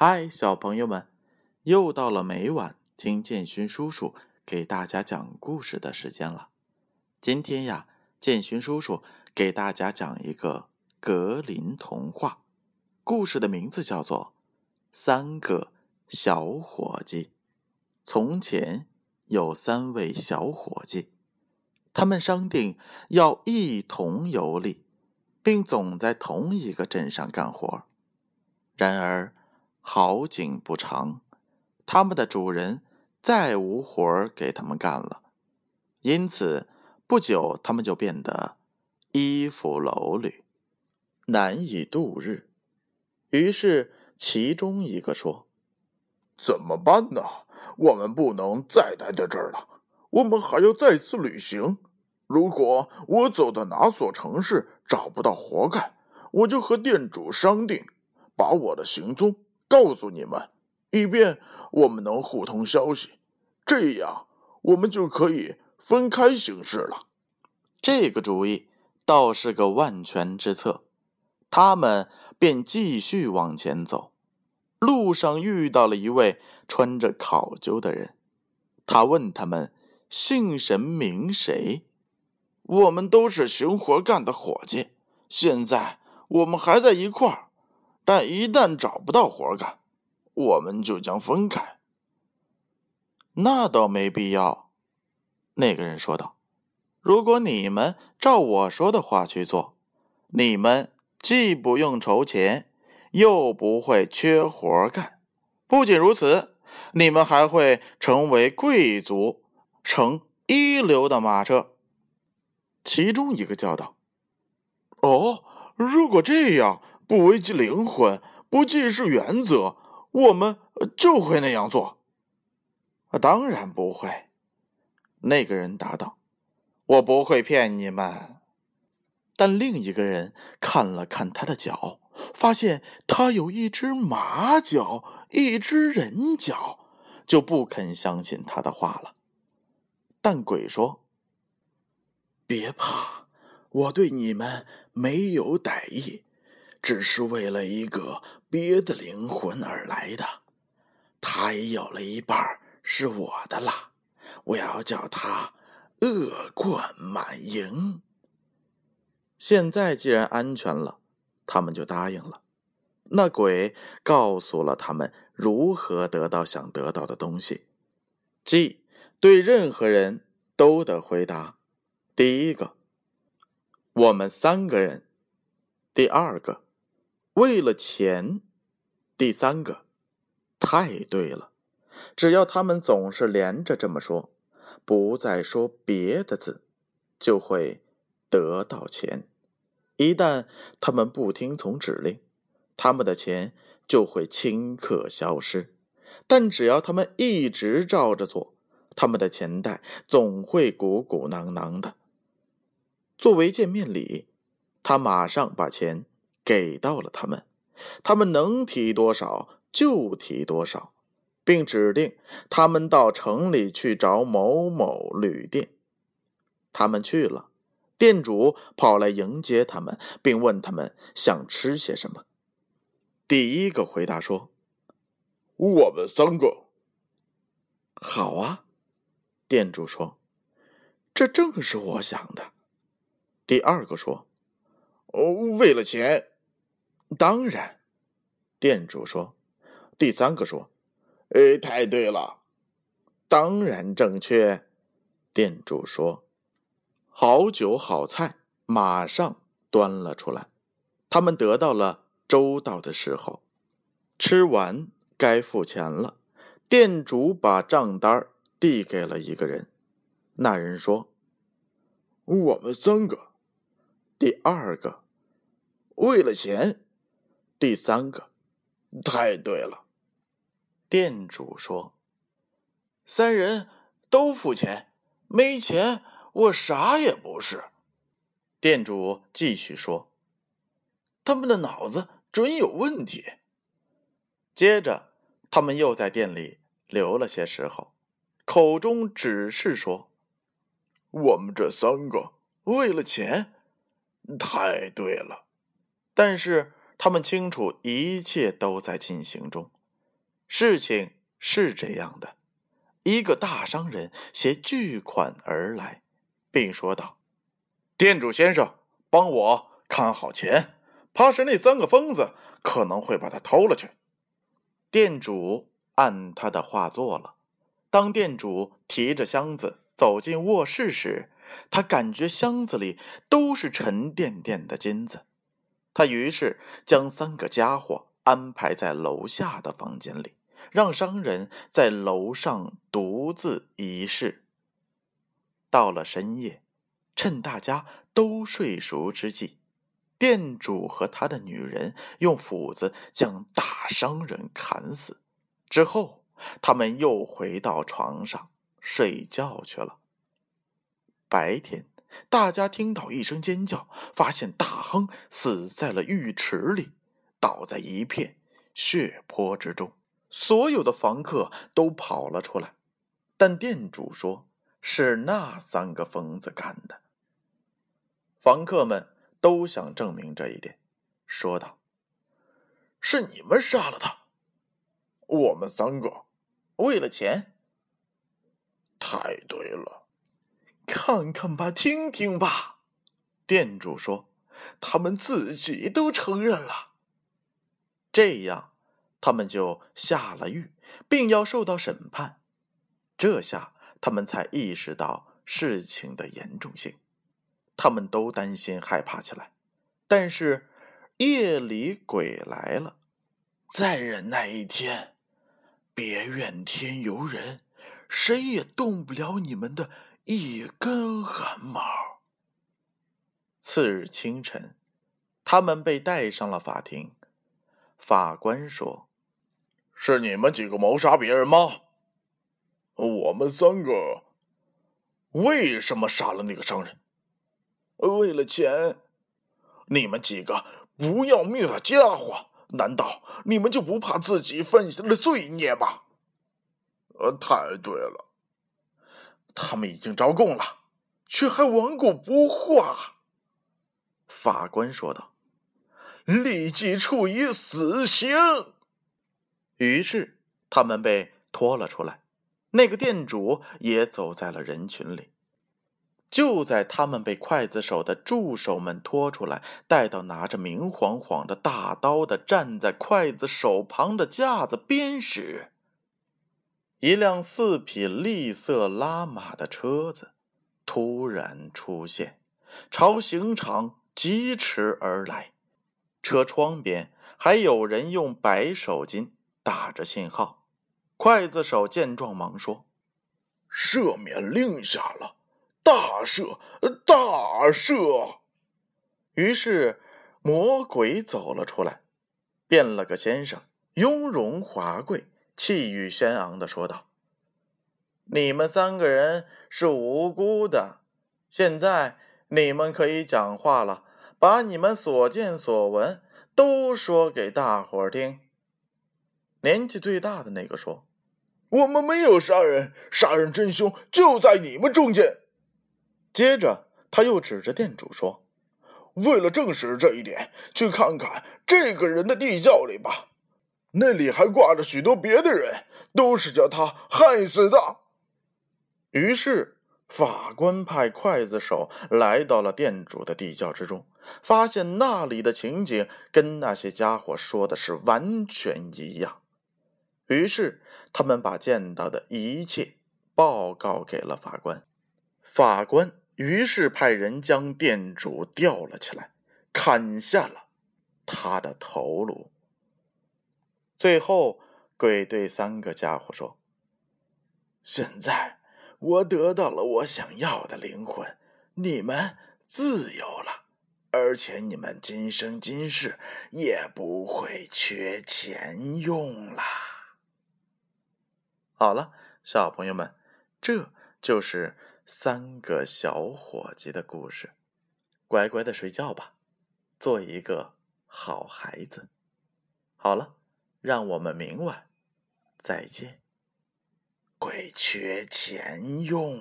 嗨，小朋友们，又到了每晚听建勋叔叔给大家讲故事的时间了。今天呀，建勋叔叔给大家讲一个格林童话，故事的名字叫做《三个小伙计》。从前有三位小伙计，他们商定要一同游历，并总在同一个镇上干活。然而，好景不长，他们的主人再无活儿给他们干了，因此不久他们就变得衣服褴褛，难以度日。于是其中一个说：“怎么办呢？我们不能再待在这儿了，我们还要再次旅行。如果我走到哪所城市找不到活干，我就和店主商定，把我的行踪。”告诉你们，以便我们能互通消息，这样我们就可以分开行事了。这个主意倒是个万全之策。他们便继续往前走，路上遇到了一位穿着考究的人。他问他们姓神名谁。我们都是寻活干的伙计，现在我们还在一块儿。但一旦找不到活干，我们就将分开。那倒没必要，那个人说道：“如果你们照我说的话去做，你们既不用筹钱，又不会缺活干。不仅如此，你们还会成为贵族，乘一流的马车。”其中一个叫道：“哦，如果这样。”不危及灵魂，不既视原则，我们就会那样做。当然不会，那个人答道：“我不会骗你们。”但另一个人看了看他的脚，发现他有一只马脚，一只人脚，就不肯相信他的话了。但鬼说：“别怕，我对你们没有歹意。”只是为了一个别的灵魂而来的，他也有了一半是我的啦。我要叫他恶贯满盈。现在既然安全了，他们就答应了。那鬼告诉了他们如何得到想得到的东西，即对任何人都得回答：第一个，我们三个人；第二个。为了钱，第三个，太对了。只要他们总是连着这么说，不再说别的字，就会得到钱。一旦他们不听从指令，他们的钱就会顷刻消失。但只要他们一直照着做，他们的钱袋总会鼓鼓囊囊的。作为见面礼，他马上把钱。给到了他们，他们能提多少就提多少，并指定他们到城里去找某某旅店。他们去了，店主跑来迎接他们，并问他们想吃些什么。第一个回答说：“我们三个。”好啊，店主说：“这正是我想的。”第二个说：“哦，为了钱。”当然，店主说。第三个说：“哎，太对了，当然正确。”店主说：“好酒好菜，马上端了出来。他们得到了周到的时候，吃完该付钱了。店主把账单递给了一个人，那人说：“我们三个。”第二个，为了钱。第三个，太对了。店主说：“三人都付钱，没钱我啥也不是。”店主继续说：“他们的脑子准有问题。”接着，他们又在店里留了些时候，口中只是说：“我们这三个为了钱，太对了。”但是。他们清楚，一切都在进行中，事情是这样的：一个大商人携巨款而来，并说道：“店主先生，帮我看好钱，怕是那三个疯子可能会把它偷了去。”店主按他的话做了。当店主提着箱子走进卧室时，他感觉箱子里都是沉甸甸的金子。他于是将三个家伙安排在楼下的房间里，让商人在楼上独自一室。到了深夜，趁大家都睡熟之际，店主和他的女人用斧子将大商人砍死，之后。他们又回到床上睡觉去了。白天，大家听到一声尖叫，发现大亨死在了浴池里，倒在一片血泊之中。所有的房客都跑了出来，但店主说是那三个疯子干的。房客们都想证明这一点，说道：“是你们杀了他，我们三个。”为了钱，太对了。看看吧，听听吧，店主说，他们自己都承认了。这样，他们就下了狱，并要受到审判。这下，他们才意识到事情的严重性。他们都担心害怕起来。但是，夜里鬼来了，再忍耐一天。别怨天尤人，谁也动不了你们的一根汗毛。次日清晨，他们被带上了法庭。法官说：“是你们几个谋杀别人吗？我们三个。为什么杀了那个商人？为了钱。你们几个不要命的家伙！”难道你们就不怕自己犯下的罪孽吗？呃，太对了，他们已经招供了，却还顽固不化。法官说道：“立即处以死刑。”于是他们被拖了出来，那个店主也走在了人群里。就在他们被刽子手的助手们拖出来，带到拿着明晃晃的大刀的站在刽子手旁的架子边时，一辆四匹栗色拉马的车子突然出现，朝刑场疾驰而来。车窗边还有人用白手巾打着信号。刽子手见状，忙说：“赦免令下了。”大赦，大赦！于是魔鬼走了出来，变了个先生，雍容华贵，气宇轩昂的说道：“你们三个人是无辜的，现在你们可以讲话了，把你们所见所闻都说给大伙儿听。”年纪最大的那个说：“我们没有杀人，杀人真凶就在你们中间。”接着，他又指着店主说：“为了证实这一点，去看看这个人的地窖里吧，那里还挂着许多别的人，都是叫他害死的。”于是，法官派刽子手来到了店主的地窖之中，发现那里的情景跟那些家伙说的是完全一样。于是，他们把见到的一切报告给了法官。法官。于是派人将店主吊了起来，砍下了他的头颅。最后，鬼对三个家伙说：“现在我得到了我想要的灵魂，你们自由了，而且你们今生今世也不会缺钱用啦。”好了，小朋友们，这就是。三个小伙计的故事，乖乖的睡觉吧，做一个好孩子。好了，让我们明晚再见。鬼缺钱用。